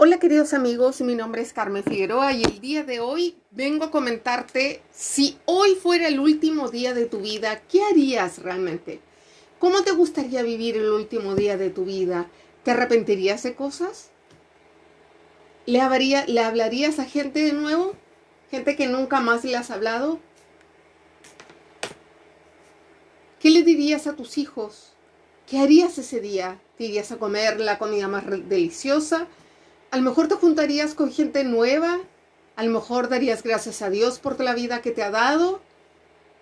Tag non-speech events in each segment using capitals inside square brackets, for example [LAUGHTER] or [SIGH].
Hola queridos amigos, mi nombre es Carmen Figueroa y el día de hoy vengo a comentarte si hoy fuera el último día de tu vida, ¿qué harías realmente? ¿Cómo te gustaría vivir el último día de tu vida? ¿Te arrepentirías de cosas? ¿Le, ¿Le hablarías a gente de nuevo? ¿Gente que nunca más le has hablado? ¿Qué le dirías a tus hijos? ¿Qué harías ese día? ¿Te irías a comer la comida más deliciosa? A lo mejor te juntarías con gente nueva, a lo mejor darías gracias a Dios por la vida que te ha dado,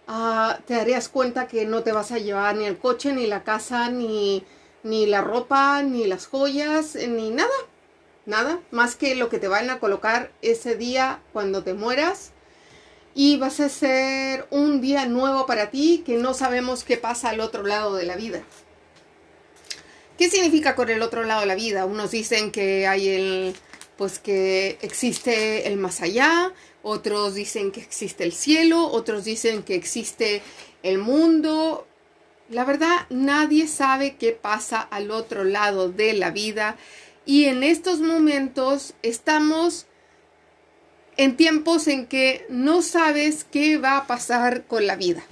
ah, te darías cuenta que no te vas a llevar ni el coche, ni la casa, ni, ni la ropa, ni las joyas, eh, ni nada, nada, más que lo que te van a colocar ese día cuando te mueras. Y vas a ser un día nuevo para ti que no sabemos qué pasa al otro lado de la vida. ¿Qué significa con el otro lado de la vida? Unos dicen que hay el, pues que existe el más allá, otros dicen que existe el cielo, otros dicen que existe el mundo. La verdad, nadie sabe qué pasa al otro lado de la vida y en estos momentos estamos en tiempos en que no sabes qué va a pasar con la vida.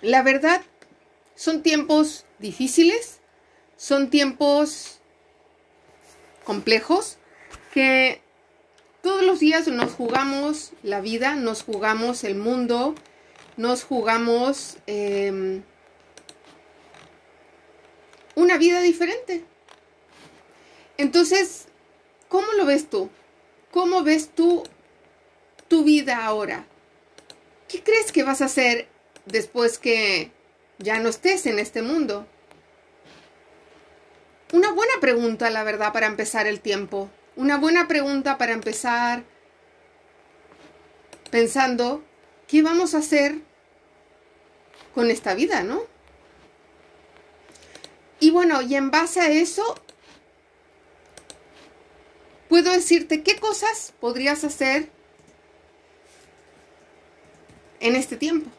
La verdad, son tiempos difíciles, son tiempos complejos que todos los días nos jugamos la vida, nos jugamos el mundo, nos jugamos em, una vida diferente. Entonces, ¿cómo lo ves tú? ¿Cómo ves tú tu vida ahora? ¿Qué crees que vas a hacer después que ya no estés en este mundo? Una buena pregunta, la verdad, para empezar el tiempo. Una buena pregunta para empezar pensando qué vamos a hacer con esta vida, ¿no? Y bueno, y en base a eso, puedo decirte qué cosas podrías hacer en este tiempo.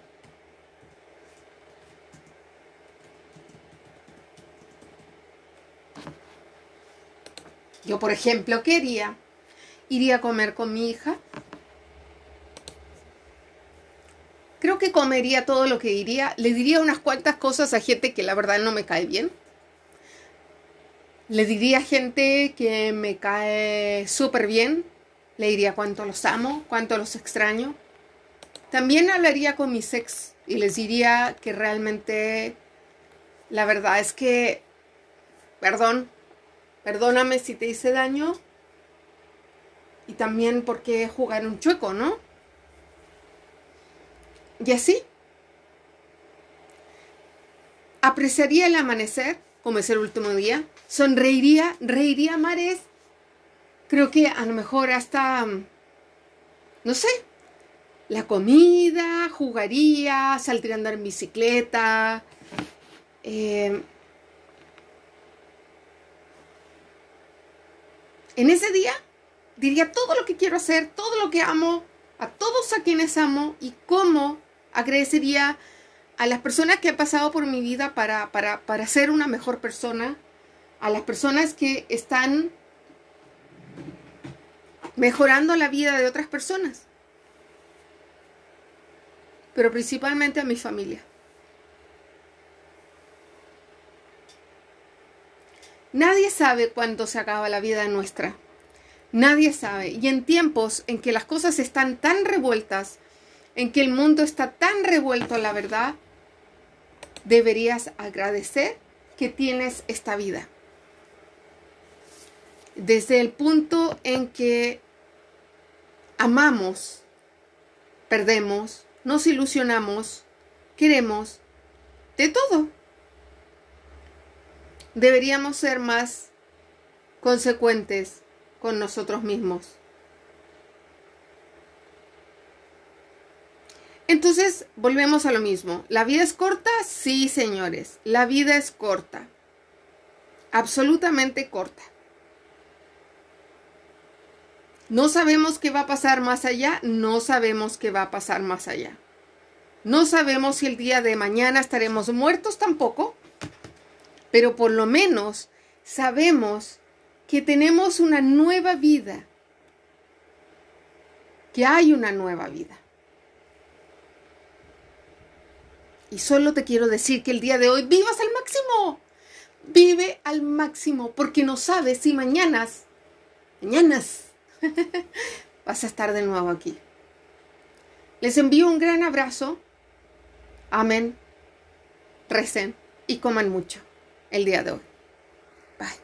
Yo, por ejemplo, ¿qué haría? Iría a comer con mi hija. Creo que comería todo lo que diría. Le diría unas cuantas cosas a gente que la verdad no me cae bien. Le diría a gente que me cae súper bien. Le diría cuánto los amo, cuánto los extraño. También hablaría con mis ex y les diría que realmente la verdad es que, perdón, Perdóname si te hice daño. Y también porque jugar un chueco, ¿no? Y así. Apreciaría el amanecer, como es el último día. Sonreiría, reiría mares. Creo que a lo mejor hasta, no sé, la comida, jugaría, saldría a andar en bicicleta. Eh, en ese día diría todo lo que quiero hacer, todo lo que amo, a todos a quienes amo y cómo agradecería a las personas que han pasado por mi vida para, para, para ser una mejor persona, a las personas que están mejorando la vida de otras personas, pero principalmente a mi familia. Nadie sabe cuándo se acaba la vida nuestra. Nadie sabe. Y en tiempos en que las cosas están tan revueltas, en que el mundo está tan revuelto, la verdad, deberías agradecer que tienes esta vida. Desde el punto en que amamos, perdemos, nos ilusionamos, queremos, de todo deberíamos ser más consecuentes con nosotros mismos. Entonces, volvemos a lo mismo. ¿La vida es corta? Sí, señores, la vida es corta. Absolutamente corta. No sabemos qué va a pasar más allá, no sabemos qué va a pasar más allá. No sabemos si el día de mañana estaremos muertos tampoco pero por lo menos sabemos que tenemos una nueva vida, que hay una nueva vida. Y solo te quiero decir que el día de hoy vivas al máximo. Vive al máximo porque no sabes si mañanas, mañanas, [LAUGHS] vas a estar de nuevo aquí. Les envío un gran abrazo. Amén. Recen y coman mucho el día de hoy. Bye.